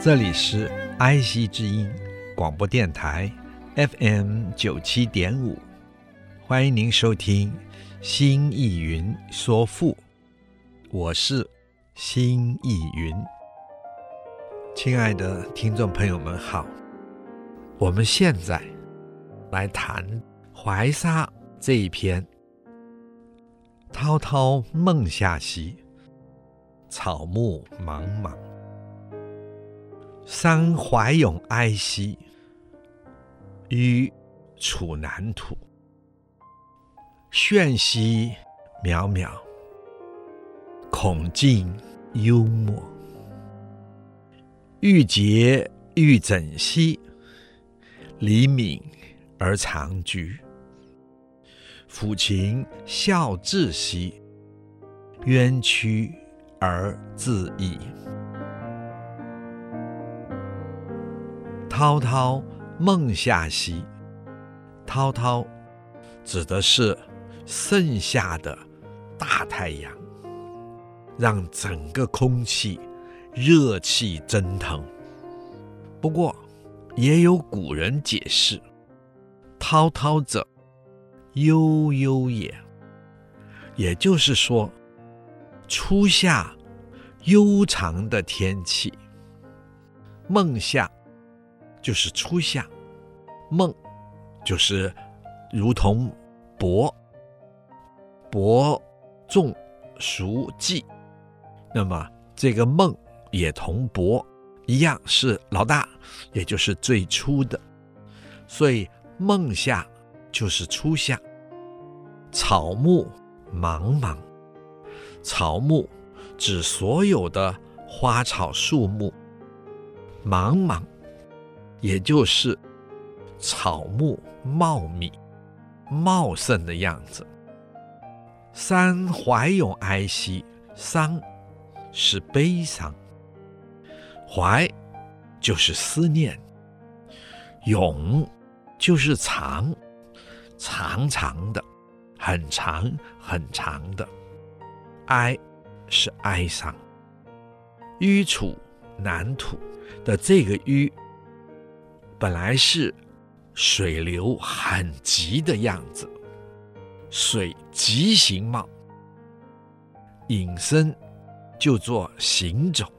这里是爱惜之音广播电台 FM 九七点五，欢迎您收听《新意云说赋》，我是新意云。亲爱的听众朋友们好，我们现在来谈《怀沙》这一篇。滔滔孟夏兮，草木茫茫。山怀咏哀兮，予处南土。眩兮渺渺，恐尽幽默。欲结欲枕兮，黎敏而长居。抚琴啸志兮，渊曲而自已。滔滔孟夏兮，滔滔指的是盛夏的大太阳，让整个空气热气蒸腾。不过，也有古人解释：“滔滔者，悠悠也。”也就是说，初夏悠长的天气，孟夏。就是初夏，梦就是如同伯，伯仲叔季，那么这个梦也同伯一样是老大，也就是最初的，所以梦夏就是初夏。草木茫茫，草木指所有的花草树木，茫茫。也就是草木茂密、茂盛的样子。山怀有哀兮，山是悲伤，怀就是思念，永就是长，长长的，很长很长的，哀是哀伤。予处南土的这个予。本来是水流很急的样子，水急行冒，引申就做行走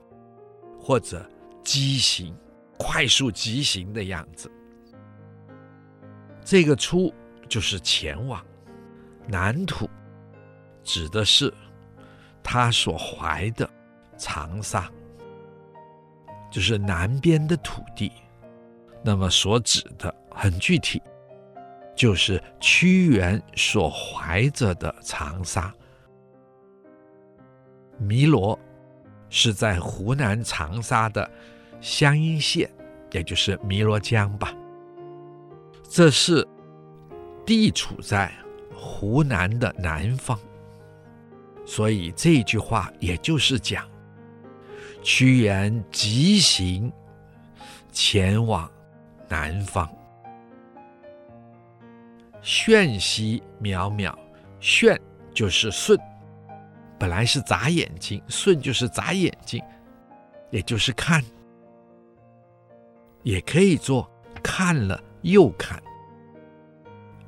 或者急行，快速疾行的样子。这个出就是前往，南土指的是他所怀的长沙，就是南边的土地。那么所指的很具体，就是屈原所怀着的长沙。汨罗是在湖南长沙的湘阴县，也就是汨罗江吧。这是地处在湖南的南方，所以这句话也就是讲屈原急行前往。南方，眩兮渺渺，眩就是瞬，本来是眨眼睛，瞬就是眨眼睛，也就是看，也可以做看了又看。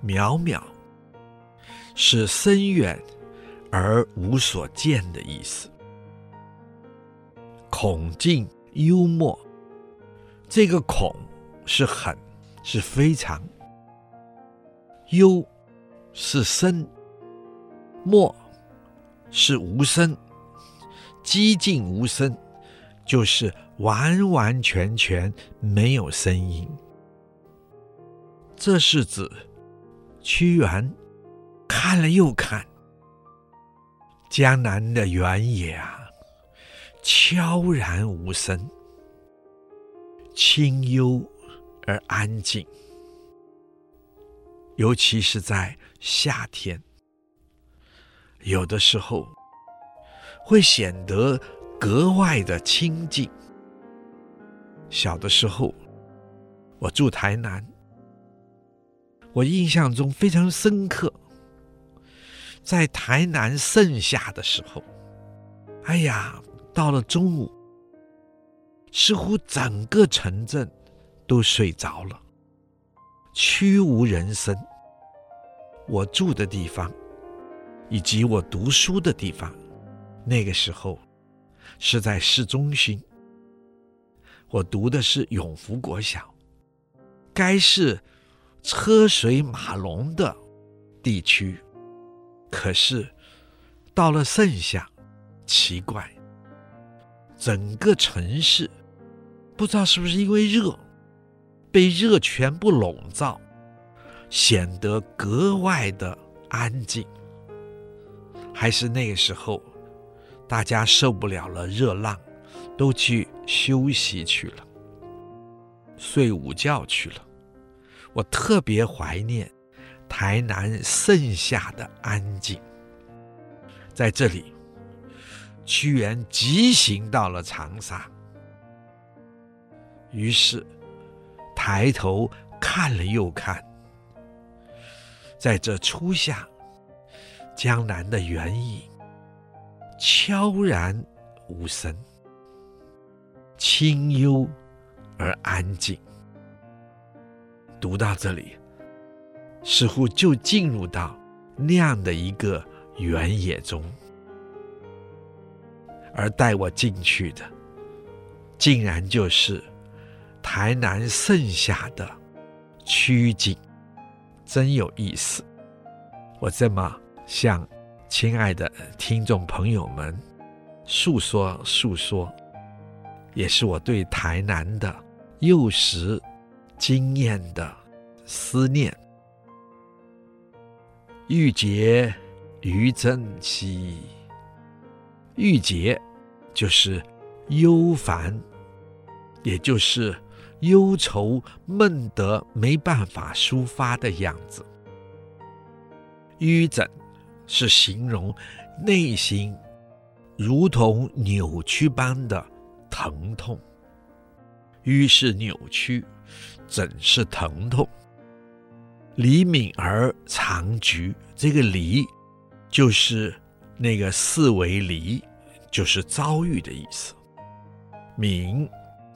渺渺是深远而无所见的意思。恐静幽默，这个恐。是很，是非常。幽是深，默是无声，寂静无声，就是完完全全没有声音。这是指屈原看了又看，江南的原野啊，悄然无声，清幽而安静。尤其是在夏天，有的时候会显得格外的清静。小的时候，我住台南，我印象中非常深刻。在台南盛夏的时候，哎呀，到了中午，似乎整个城镇都睡着了，虚无人声。我住的地方，以及我读书的地方，那个时候是在市中心。我读的是永福国小，该是车水马龙的地区。可是，到了盛夏，奇怪，整个城市不知道是不是因为热，被热全部笼罩，显得格外的安静。还是那个时候，大家受不了了热浪，都去休息去了，睡午觉去了。我特别怀念。台南盛夏的安静，在这里，屈原急行到了长沙，于是抬头看了又看，在这初夏，江南的原影悄然无声，清幽而安静。读到这里。似乎就进入到那样的一个原野中，而带我进去的，竟然就是台南剩下的曲景，真有意思。我这么向亲爱的听众朋友们诉说诉说，也是我对台南的幼时经验的思念。郁结余震兮，郁结就是忧烦，也就是忧愁闷得没办法抒发的样子。瘀疹是形容内心如同扭曲般的疼痛，瘀是扭曲，震是疼痛。离敏而长菊，这个离就是那个四维离，就是遭遇的意思。敏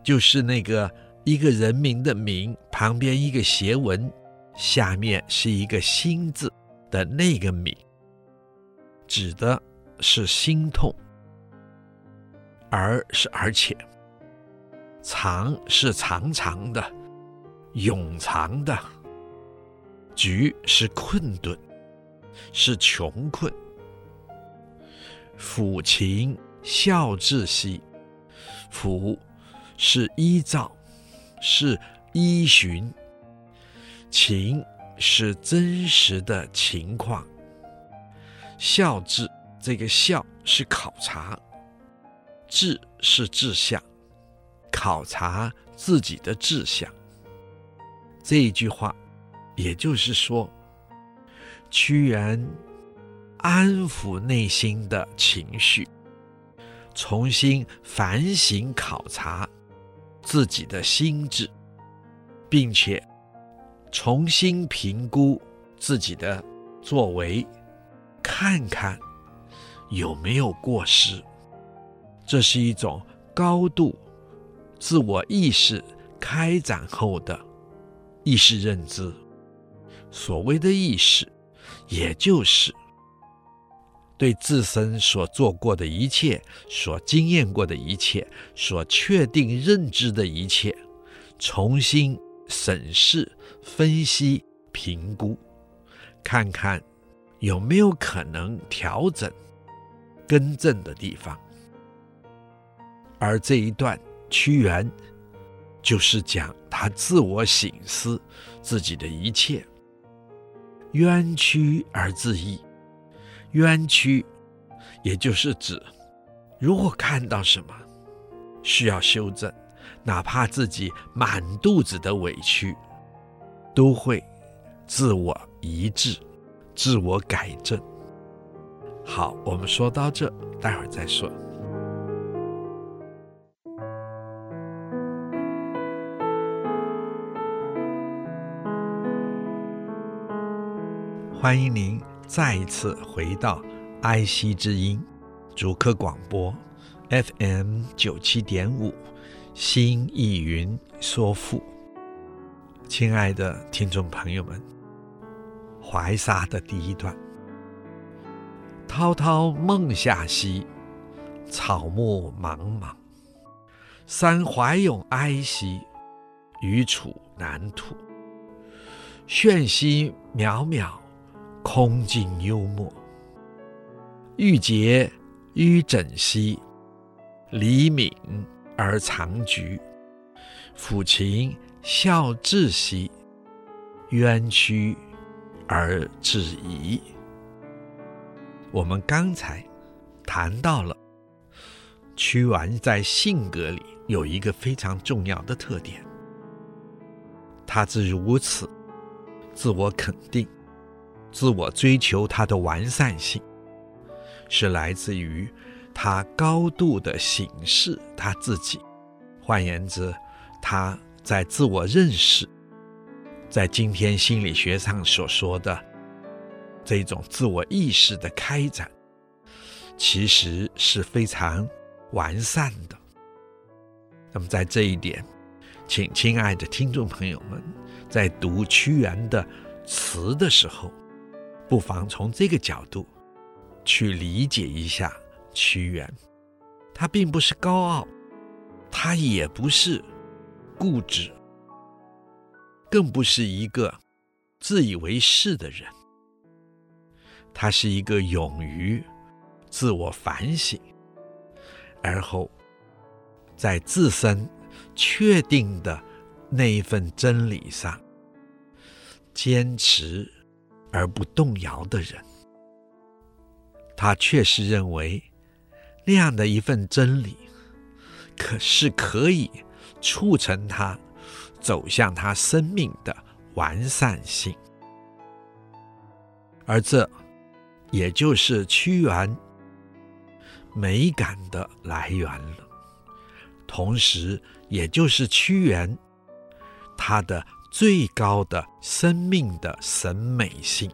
就是那个一个人名的名旁边一个斜文，下面是一个心字的那个泯，指的是心痛。而是而且，长是长长的，永长的。局是困顿，是穷困。抚琴孝至兮，抚是依照，是依循。情是真实的情况。啸滞这个孝是考察，志是志向，考察自己的志向。这一句话。也就是说，屈原安抚内心的情绪，重新反省考察自己的心智，并且重新评估自己的作为，看看有没有过失。这是一种高度自我意识开展后的意识认知。所谓的意识，也就是对自身所做过的一切、所经验过的一切、所确定认知的一切，重新审视、分析、评估，看看有没有可能调整、更正的地方。而这一段屈原就是讲他自我省思自己的一切。冤屈而自抑，冤屈，也就是指如果看到什么需要修正，哪怕自己满肚子的委屈，都会自我医治、自我改正。好，我们说到这，待会儿再说。欢迎您再一次回到爱惜之音主客广播 FM 九七点五心意云说赋，亲爱的听众朋友们，怀沙的第一段：滔滔孟夏兮，草木茫茫；三淮涌哀兮，余楚南土。绚兮渺渺。空境幽默，郁结于枕兮，离泯而藏菊；抚琴啸峙兮，冤屈而致遗。我们刚才谈到了屈原在性格里有一个非常重要的特点，他之如此自我肯定。自我追求他的完善性，是来自于他高度的省视他自己。换言之，他在自我认识，在今天心理学上所说的这种自我意识的开展，其实是非常完善的。那么，在这一点，请亲爱的听众朋友们在读屈原的词的时候，不妨从这个角度去理解一下屈原，他并不是高傲，他也不是固执，更不是一个自以为是的人。他是一个勇于自我反省，而后在自身确定的那一份真理上坚持。而不动摇的人，他确实认为那样的一份真理，可是可以促成他走向他生命的完善性，而这也就是屈原美感的来源了，同时也就是屈原他的。最高的生命的审美性。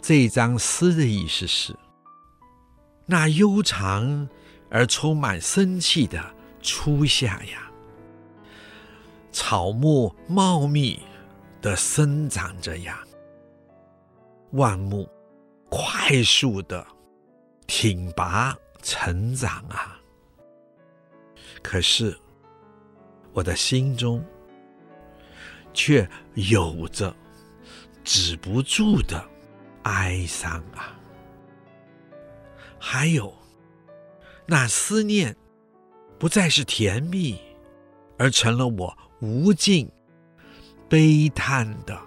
这一章诗的意思是：那悠长而充满生气的初夏呀，草木茂密的生长着呀，万木快速的挺拔成长啊。可是我的心中。却有着止不住的哀伤啊！还有，那思念不再是甜蜜，而成了我无尽悲叹的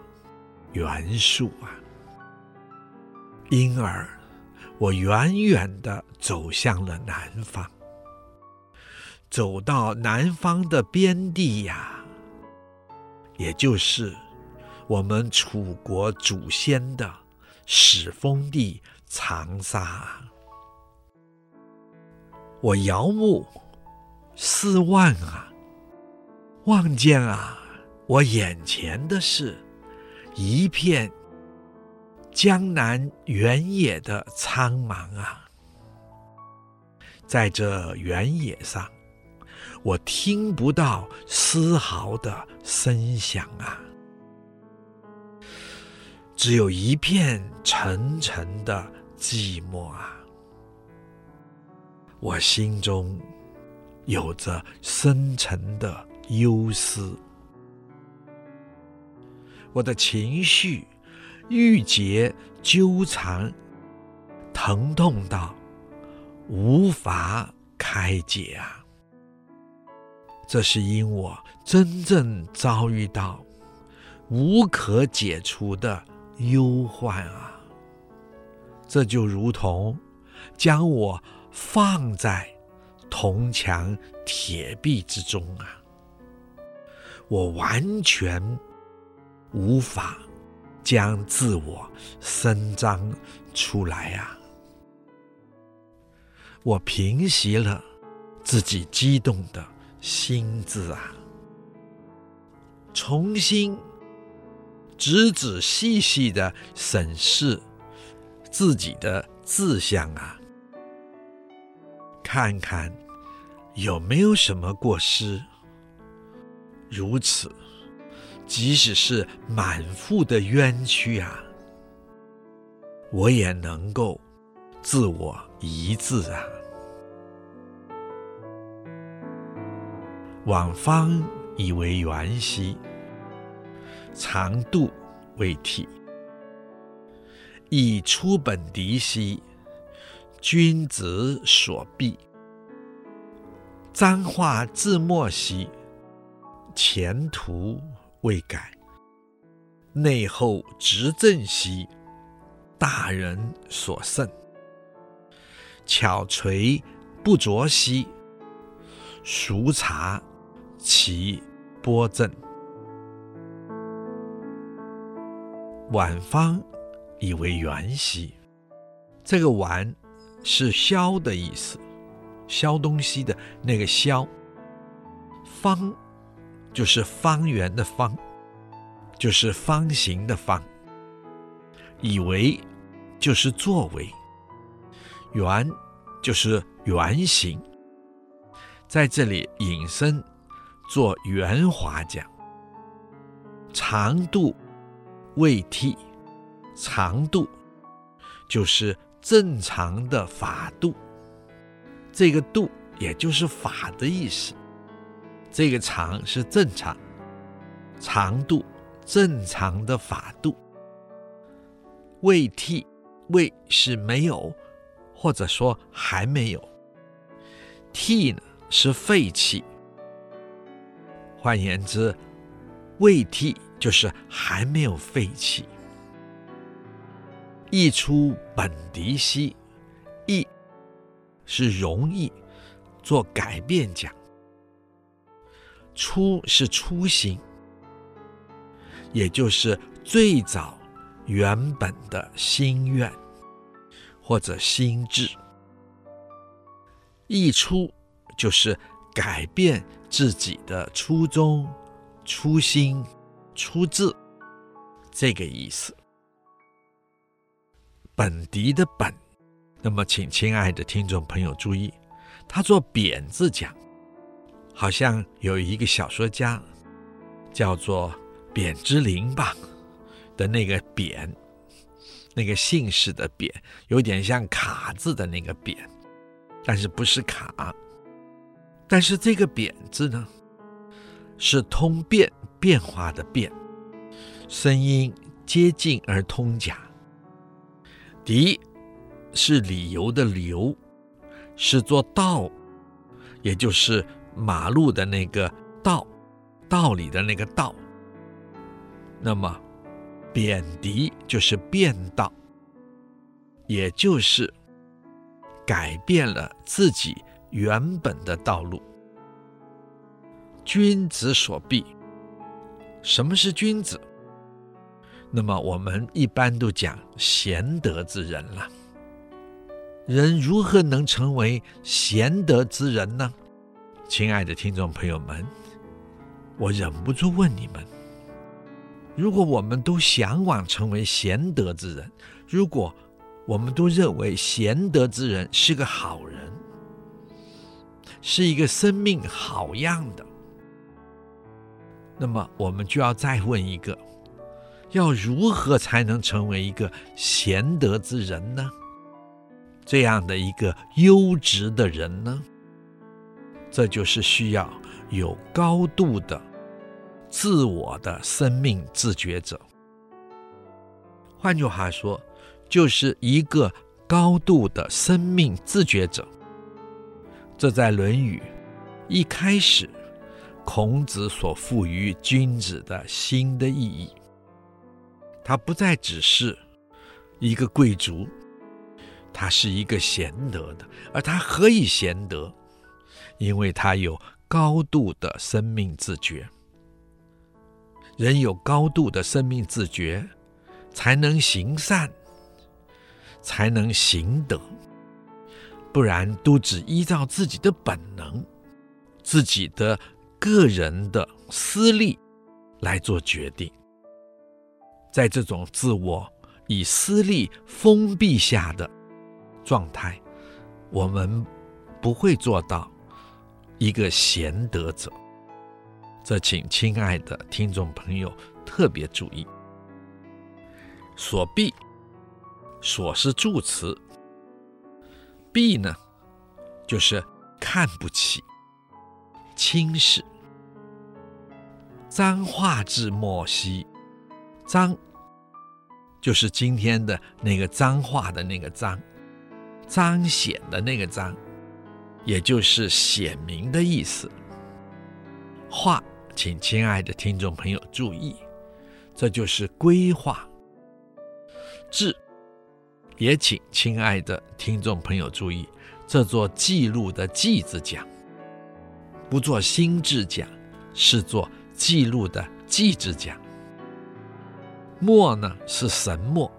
元素啊！因而，我远远的走向了南方，走到南方的边地呀。也就是我们楚国祖先的始封地长沙。我遥目四望啊，望见啊，我眼前的是一片江南原野的苍茫啊，在这原野上。我听不到丝毫的声响啊，只有一片沉沉的寂寞啊。我心中有着深沉的忧思，我的情绪郁结纠缠，疼痛到无法开解啊。这是因我真正遭遇到无可解除的忧患啊！这就如同将我放在铜墙铁壁之中啊！我完全无法将自我伸张出来啊！我平息了自己激动的心字啊，重新仔仔细细的审视自己的志向啊，看看有没有什么过失。如此，即使是满腹的冤屈啊，我也能够自我一致啊。往方以为圆兮，长度未忒；以出本籴兮，君子所必。彰化自没兮。前途未改，内后执正兮，大人所慎；巧垂不琢兮，孰察其波正？宛方以为圆兮，这个“宛”是削的意思，削东西的那个削，方。就是方圆的方，就是方形的方。以为就是作为，圆就是圆形。在这里引申做圆滑讲，长度未忒，长度就是正常的法度，这个度也就是法的意思。这个长是正常，长度正常的法度。未忒，未是没有，或者说还没有。忒呢是废弃。换言之，未忒就是还没有废弃。易出本迪西，易是容易做改变讲。初是初心，也就是最早原本的心愿或者心智。易出就是改变自己的初衷、初心、初志，这个意思。本迪的本，那么请亲爱的听众朋友注意，它做扁字讲。好像有一个小说家，叫做扁之琳吧的那个扁，那个姓氏的扁，有点像卡字的那个扁，但是不是卡。但是这个贬字呢，是通变变化的变，声音接近而通假。籴是理由的由，是做道，也就是。马路的那个道，道理的那个道。那么，贬籴就是变道，也就是改变了自己原本的道路。君子所必。什么是君子？那么我们一般都讲贤德之人了。人如何能成为贤德之人呢？亲爱的听众朋友们，我忍不住问你们：如果我们都向往成为贤德之人，如果我们都认为贤德之人是个好人，是一个生命好样的，那么我们就要再问一个：要如何才能成为一个贤德之人呢？这样的一个优质的人呢？这就是需要有高度的自我的生命自觉者。换句话说，就是一个高度的生命自觉者。这在《论语》一开始，孔子所赋予君子的新的意义。他不再只是一个贵族，他是一个贤德的，而他何以贤德？因为他有高度的生命自觉。人有高度的生命自觉，才能行善，才能行德。不然，都只依照自己的本能、自己的个人的私利来做决定。在这种自我以私利封闭下的状态，我们不会做到一个贤德者。这请亲爱的听众朋友特别注意。所避，所是助词，避呢，就是看不起、轻视。彰化字莫惜。脏就是今天的那个脏话的那个脏，彰显的那个彰，也就是显明的意思。化，请亲爱的听众朋友注意，这就是规划。志，也请亲爱的听众朋友注意，这做记录的记字讲，不做心智讲，是做记录的记字讲。墨呢是神墨，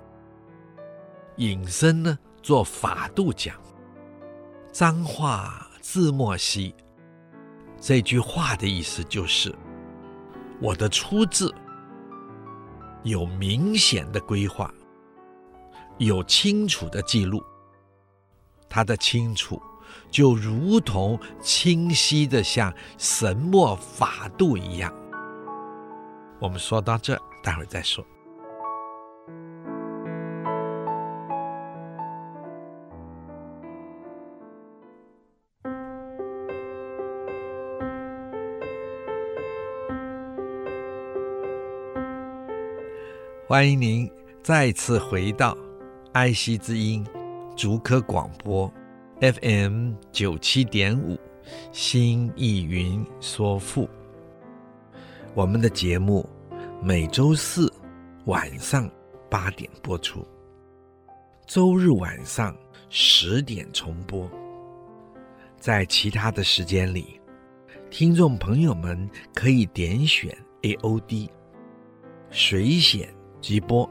引申呢做法度讲。脏话字莫惜，这句话的意思就是，我的出自有明显的规划，有清楚的记录。它的清楚就如同清晰的像神墨法度一样。我们说到这，待会儿再说。欢迎您再次回到爱惜之音竹科广播 FM 九七点五新艺云说赋。我们的节目每周四晚上八点播出，周日晚上十点重播。在其他的时间里，听众朋友们可以点选 AOD 水显。直播，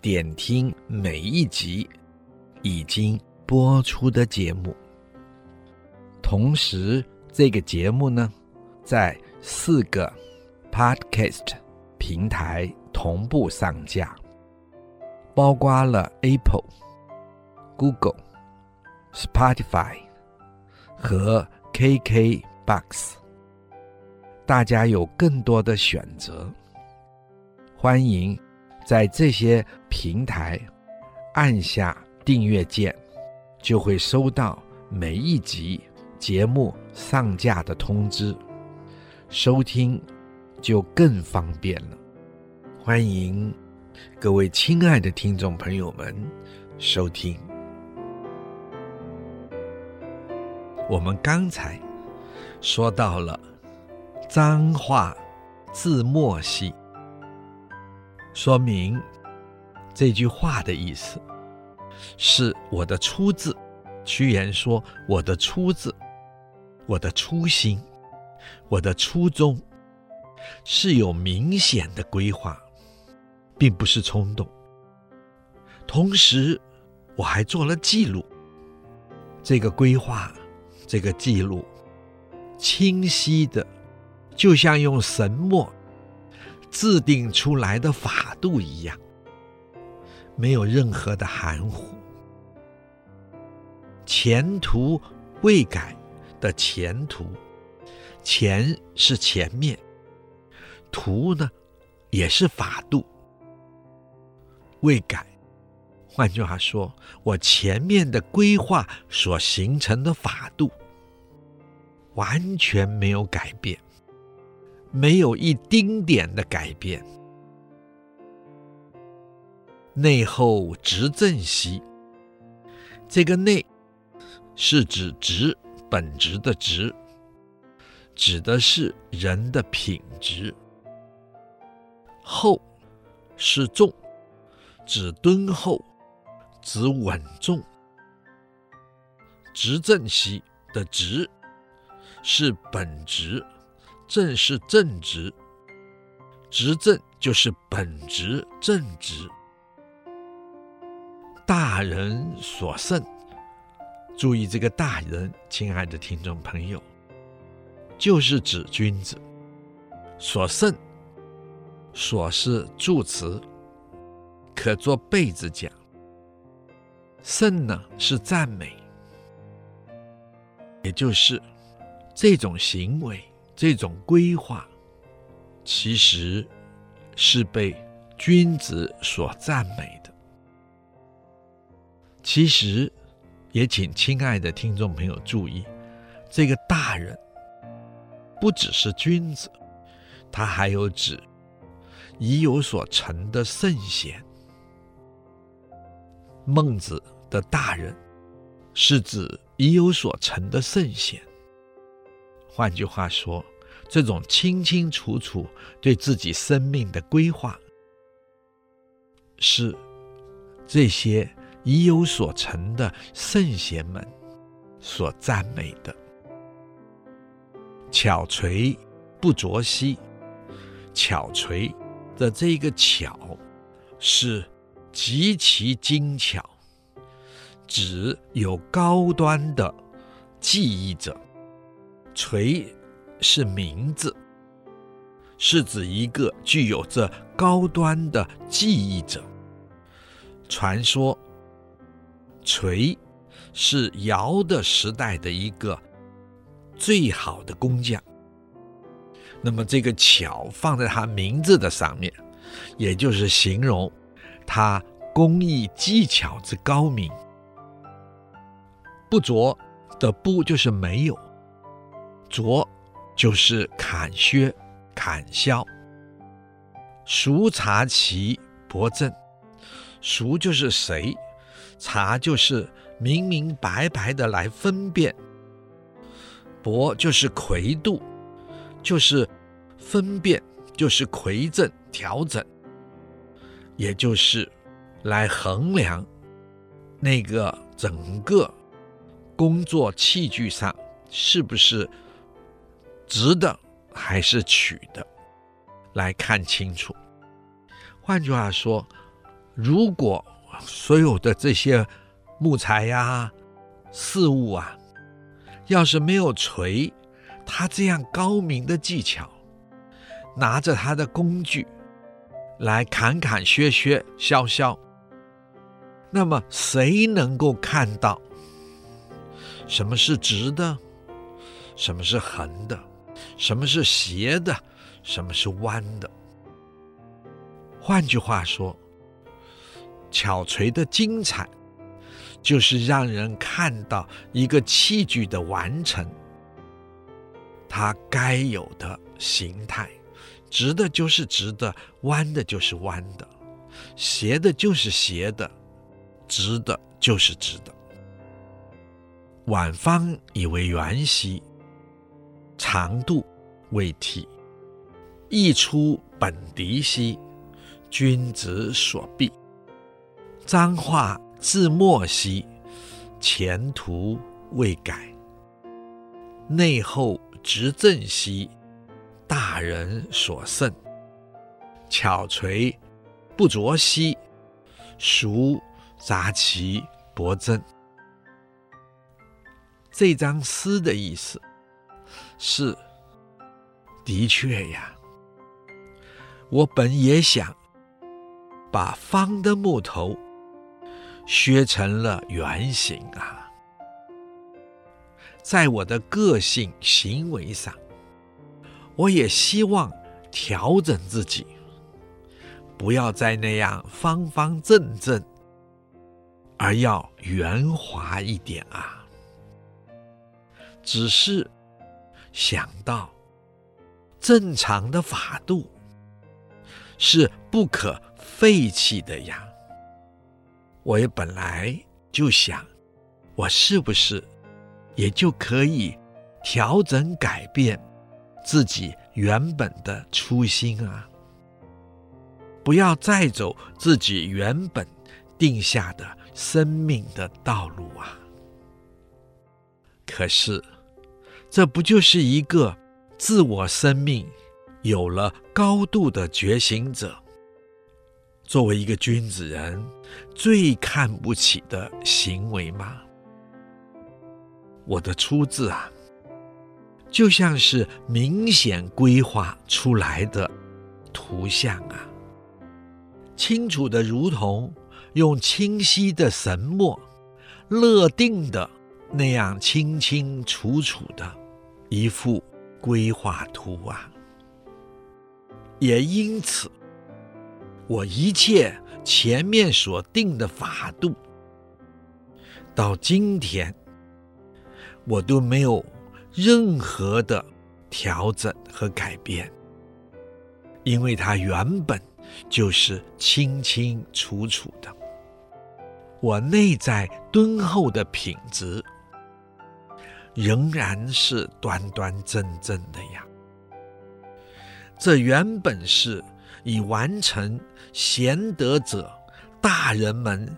点听每一集已经播出的节目。同时，这个节目呢，在四个 Podcast 平台同步上架，包括了 Apple、Google、Spotify 和 KKBox，大家有更多的选择。欢迎在这些平台按下订阅键，就会收到每一集节目上架的通知，收听就更方便了。欢迎各位亲爱的听众朋友们收听。我们刚才说到了脏话字莫惜。说明这句话的意思是我的出自。屈原说：“我的出自，我的初心，我的初衷，是有明显的规划，并不是冲动。同时，我还做了记录。这个规划，这个记录，清晰的，就像用神墨。”制定出来的法度一样，没有任何的含糊。前途未改的前途，前是前面，途呢也是法度，未改。换句话说，我前面的规划所形成的法度，完全没有改变。没有一丁点的改变。内后执正兮，这个内是指质本质的质，指的是人的品质。厚是重，指敦厚、指稳重。执政兮的执是本职，正是正直，执政就是本职正直。大人所胜，注意这个大人，亲爱的听众朋友，就是指君子。所胜，所是助词，可做被字讲。胜呢是赞美。也就是这种行为、这种规划，其实是被君子所赞美的。其实，也请亲爱的听众朋友注意，这个大人不只是君子，他还有指已有所成的圣贤。孟子的大人是指。已有所成的圣贤，换句话说，这种清清楚楚对自己生命的规划，是这些已有所成的圣贤们所赞美的。巧锤不琢兮，巧锤的这个巧是极其精巧。指有高端的技艺者，锤是名字，是指一个具有这高端的技艺者。传说，锤是尧的时代的一个最好的工匠。那么这个巧放在他名字的上面，也就是形容他工艺技巧之高明。不浊的不就是没有，浊就是砍削、砍削。孰察其伯正？孰就是谁？察就是明明白白的来分辨。伯就是魁度，就是分辨，就是魁正调整，也就是来衡量那个整个。工作器具上是不是直的还是曲的，来看清楚。换句话说，如果所有的这些木材呀、事物啊，要是没有锤，他这样高明的技巧，拿着他的工具来砍砍削削削削，那么谁能够看到？什么是直的？什么是横的？什么是斜的？什么是弯的？换句话说，巧锤的精彩，就是让人看到一个器具的完成，它该有的形态，直的就是直的，弯的就是弯的，斜的就是斜的，直的就是直的。宛方以为圆兮，长度为楧；益出本籴兮，君子所必。彰化自莫兮，前途未改；内厚执正兮，大人所慎。巧垂不琢兮，孰杂其伯正？这张诗的意思是：的确呀，我本也想把方的木头削成了圆形啊。在我的个性行为上，我也希望调整自己，不要再那样方方正正，而要圆滑一点啊。只是想到正常的法度是不可废弃的呀。我也本来就想，我是不是也就可以调整改变自己原本的初心啊？不要再走自己原本定下的生命的道路啊！可是，这不就是一个自我生命有了高度的觉醒者，作为一个君子人最看不起的行为吗？我的出自啊，就像是明显规划出来的图像啊，清楚的如同用清晰的神墨勒定的那样清清楚楚的一幅规划图啊。也因此，我一切前面所定的法度，到今天。我都没有任何的调整和改变，因为它原本就是清清楚楚的。我内在敦厚的品质仍然是端端正正的呀。这原本是以完成贤德者大人们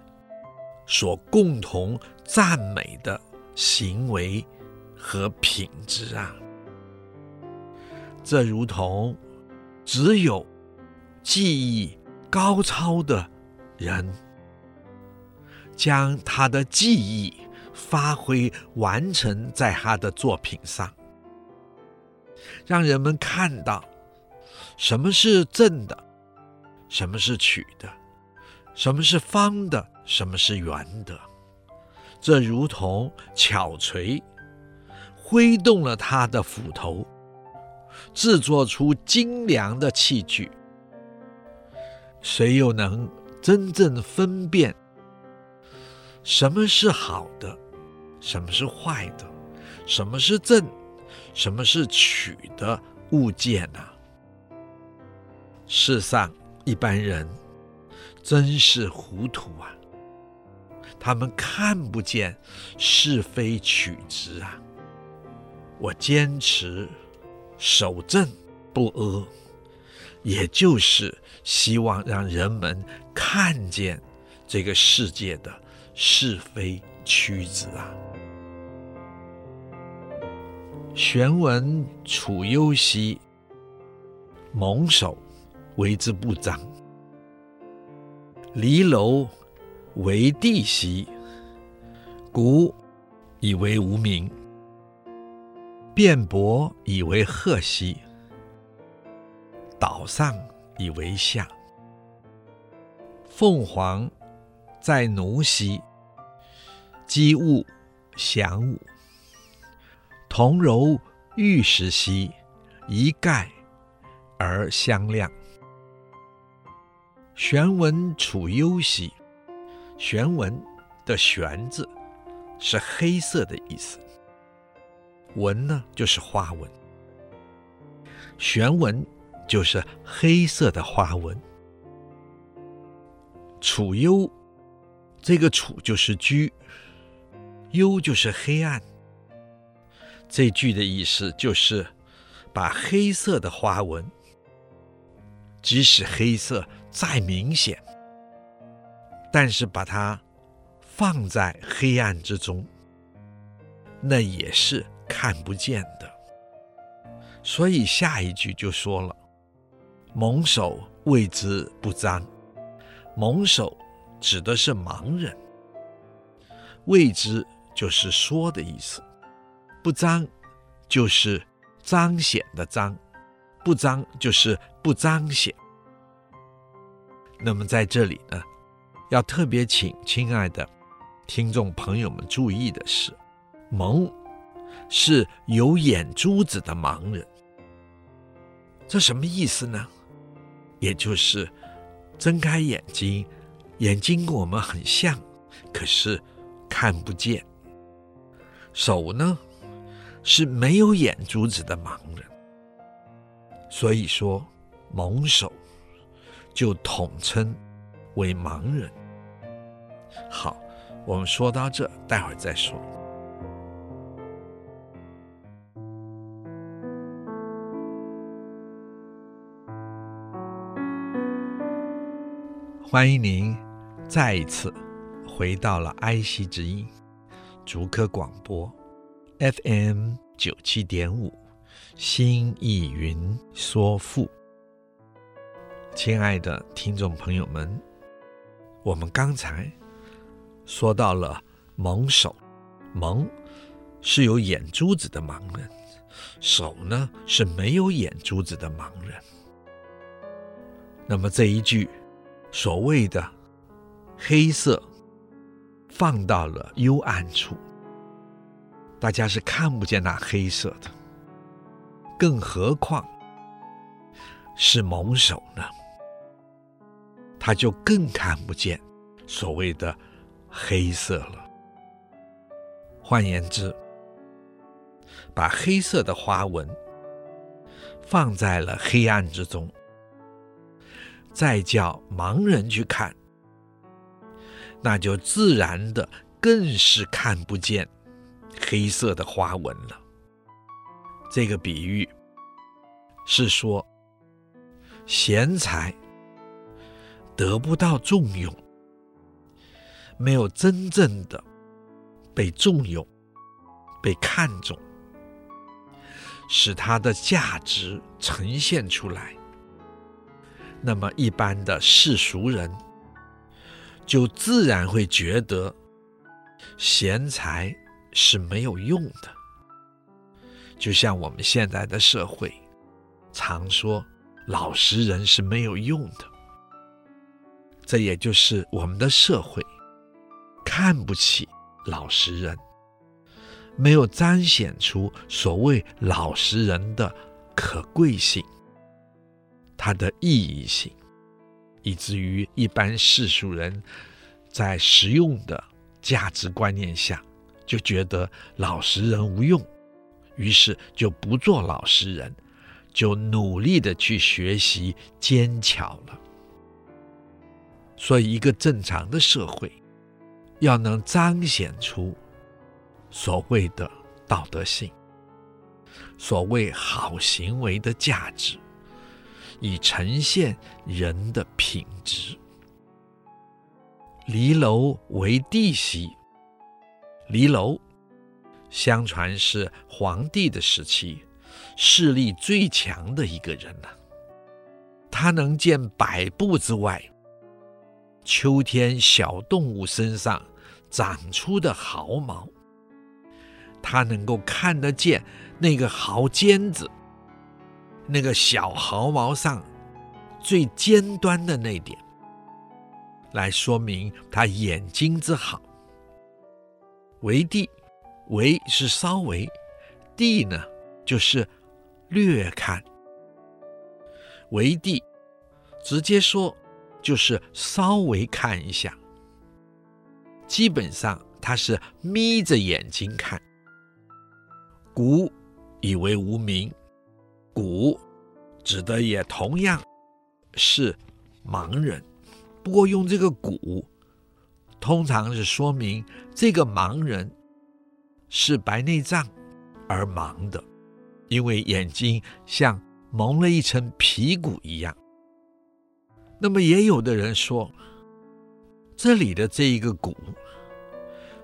所共同赞美的。行为和品质啊，这如同只有技艺高超的人，将他的技艺发挥完成在他的作品上，让人们看到什么是正的，什么是曲的，什么是方的，什么是圆的。这如同巧锤挥动了他的斧头，制作出精良的器具。谁又能真正分辨什么是好的，什么是坏的，什么是正，什么是曲的物件呢？世上一般人真是糊涂啊！他们看不见是非曲直啊！我坚持守正不阿，也就是希望让人们看见这个世界的是非曲直啊。玄文楚幽兮，蒙首为之不彰；离娄。为帝兮，鼓以为无名；辩驳以为赫兮，岛上以为下。凤凰在奴兮，机务祥武；同柔玉石兮，一盖而相亮。玄文处优兮。玄文的“玄”字是黑色的意思，文呢就是花纹，玄文就是黑色的花纹。处优，这个处就是居，幽就是黑暗。这句的意思就是把黑色的花纹，即使黑色再明显。但是把它放在黑暗之中，那也是看不见的。所以下一句就说了：“蒙首谓之不彰。”蒙首指的是盲人，谓之就是说的意思，不彰就是彰显的彰，不彰就是不彰显。那么在这里呢？要特别请亲爱的听众朋友们注意的是，蒙是有眼珠子的盲人，这什么意思呢？也就是睁开眼睛，眼睛跟我们很像，可是看不见。手呢是没有眼珠子的盲人，所以说蒙手就统称为盲人。好，我们说到这，待会儿再说。欢迎您再一次回到了埃希之音竹科广播 FM 九七点五，心意云说赋。亲爱的听众朋友们，我们刚才说到了蒙手，蒙是有眼珠子的盲人，手呢是没有眼珠子的盲人。那么这一句所谓的黑色。放到了幽暗处，大家是看不见那黑色的，更何况是蒙手呢？他就更看不见所谓的黑色了。换言之，把黑色的花纹放在了黑暗之中，再叫盲人去看。那就自然的更是看不见黑色的花纹了。这个比喻是说，贤才得不到重用，没有真正的被重用、被看重，使他的价值呈现出来。那么一般的世俗人。就自然会觉得贤才是没有用的，就像我们现在的社会常说老实人是没有用的，这也就是我们的社会看不起老实人，没有彰显出所谓老实人的可贵性，它的意义性。以至于一般世俗人，在实用的价值观念下，就觉得老实人无用，于是就不做老实人，就努力的去学习奸巧了。所以，一个正常的社会，要能彰显出所谓的道德性，所谓好行为的价值。以呈现人的品质。离楼为帝兮，离楼，相传是黄帝的时期势力最强的一个人呐、啊。他能见百步之外，秋天小动物身上长出的毫毛，他能够看得见那个毫尖子。那个小毫毛上最尖端的那点，来说明他眼睛之好。为帝，为是稍微，帝呢就是略看。为帝，直接说就是稍微看一下。基本上他是眯着眼睛看。古以为无名。古指的也同样是盲人，不过用这个古，通常是说明这个盲人是白内障而盲的，因为眼睛像蒙了一层皮骨一样。那么也有的人说，这里的这一个蛊，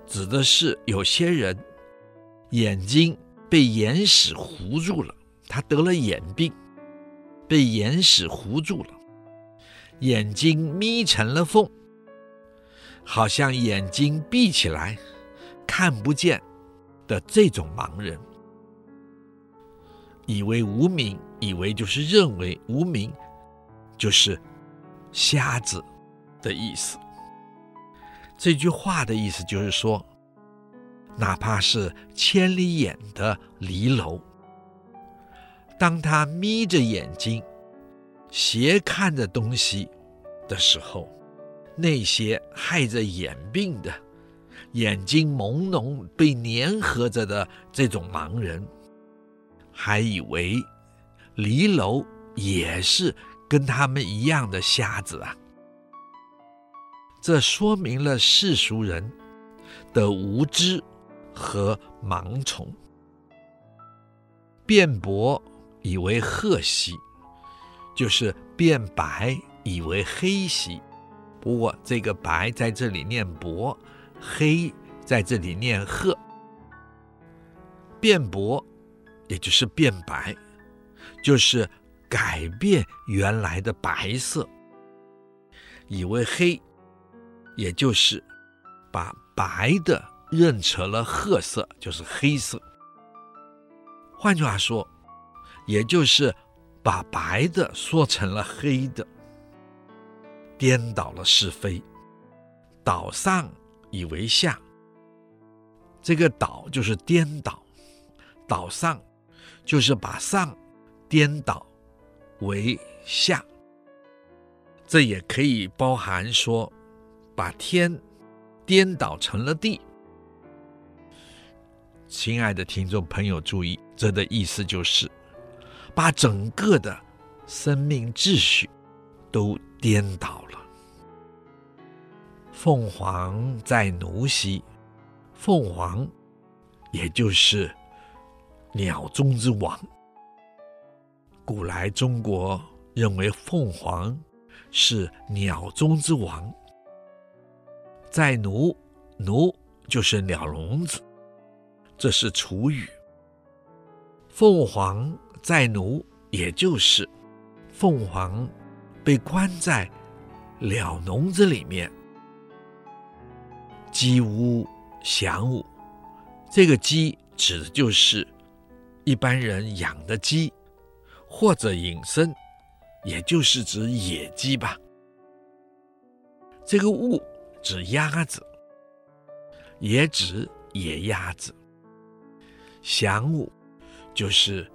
指的是有些人眼睛被眼屎糊住了。他得了眼病，被眼屎糊住了，眼睛眯成了缝，好像眼睛闭起来看不见的这种盲人，以为无名，以为就是认为无名就是瞎子的意思。这句话的意思就是说，哪怕是千里眼的离楼。当他眯着眼睛斜看着东西的时候，那些害着眼病的、眼睛朦胧被粘合着的这种盲人，还以为离楼也是跟他们一样的瞎子啊！这说明了世俗人的无知和盲从，辩驳。以为褐兮，就是辩白；以为黑兮，不过这个白在这里念薄，黑在这里念褐。变薄，也就是变白，就是改变原来的白色，以为黑，也就是把白的认成了褐色，就是黑色。换句话说，也就是把白的说成了黑的，颠倒了是非，倒上以为下。这个倒就是颠倒，倒上就是把上颠倒为下。这也可以包含说，把天颠倒成了地。亲爱的听众朋友，注意，这的意思就是把整个的生命秩序都颠倒。凤凰在奴兮，凤凰也就是鸟中之王。古来中国认为凤凰是鸟中之王，在奴奴就是鸟笼子。这是楚语。凤凰在奴，也就是凤凰被关在鸟笼子里面。鸡屋祥午，这个鸡指的就是一般人养的鸡，或者引申，也就是指野鸡吧。这个午指鸭子，也指野鸭子。祥午就是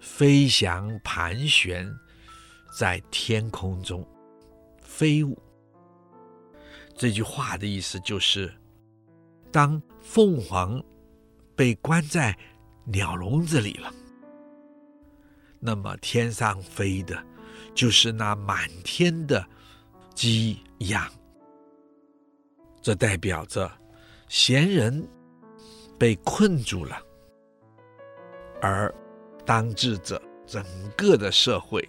飞翔盘旋在天空中飞舞。这句话的意思就是，当凤凰被关在鸟笼子里了，那么天上飞的就是那满天的鸡鸭。这代表着闲人被困住了。而当治者整个的社会，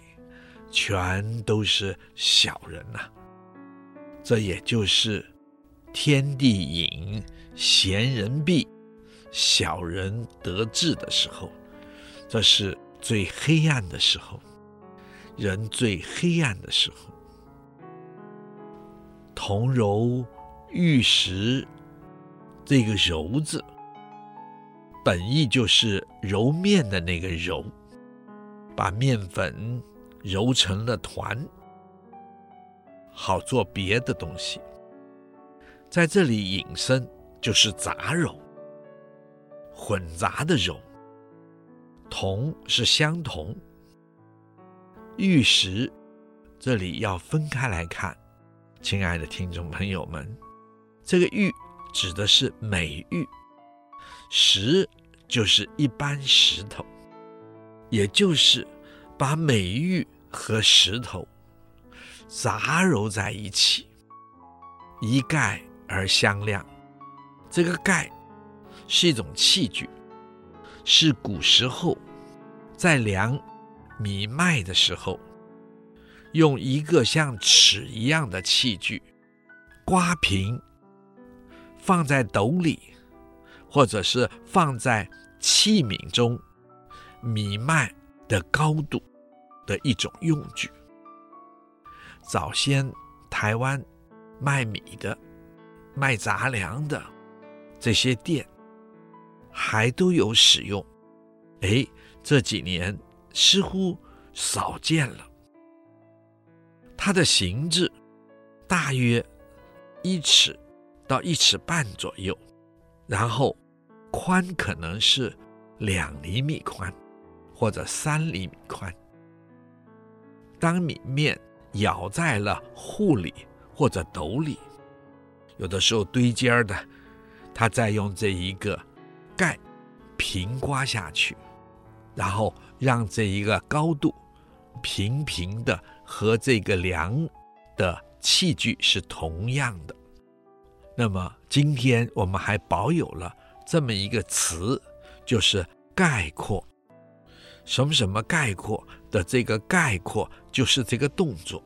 全都是小人呐、这也就是天地隐，贤人闭，小人得志的时候。这是最黑暗的时候，人最黑暗的时候。铜揉玉石，这个揉字。本意就是揉面的那个揉，把面粉揉成了团，好做别的东西。在这里引申就是杂糅，混杂的糅。铜是相同，玉石这里要分开来看。亲爱的听众朋友们，这个玉指的是美玉。石就是一般石头，也就是把美玉和石头杂糅在一起，一盖而相量。这个盖是一种器具，是古时候在量米麦的时候，用一个像尺一样的器具刮平，放在斗里。或者是放在器皿中，米麦的高度的一种用具。早先台湾卖米的、卖杂粮的这些店还都有使用，哎，这几年似乎少见了。它的形制大约一尺到一尺半左右。然后，宽可能是两厘米宽，或者三厘米宽。当米面舀在了壶里或者斗里，有的时候堆尖的，他再用这一个盖平刮下去，然后让这一个高度平平的和这个量的器具是同样的。那么今天我们还保有了这么一个词，就是概括。什么什么概括的这个概括，就是这个动作。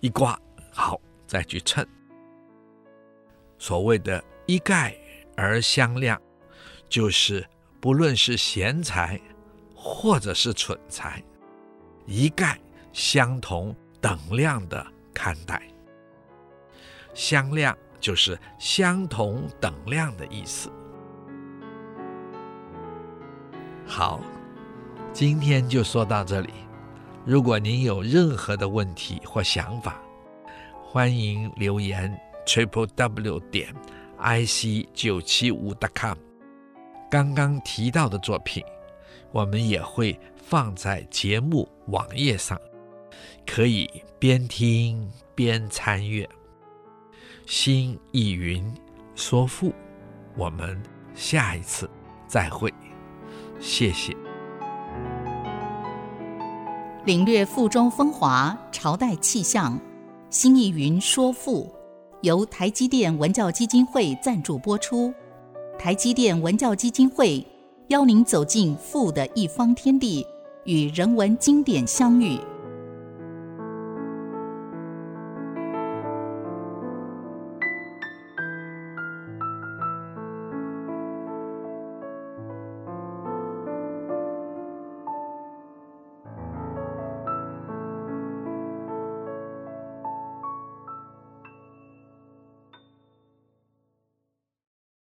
一刮，好，再去称。所谓的一概而相量，就是不论是贤才或者是蠢才，一概相同等量的看待。相量就是相同等量的意思。好，今天就说到这里。如果您有任何的问题或想法，欢迎留言 triple w 点 i c 九七五 dot com。刚刚提到的作品，我们也会放在节目网页上，可以边听边参阅。新意云说赋，我们下一次再会，谢谢。领略赋中风华，朝代气象。新义云说赋，由台积电文教基金会赞助播出。台积电文教基金会邀您走进赋的一方天地，与人文经典相遇。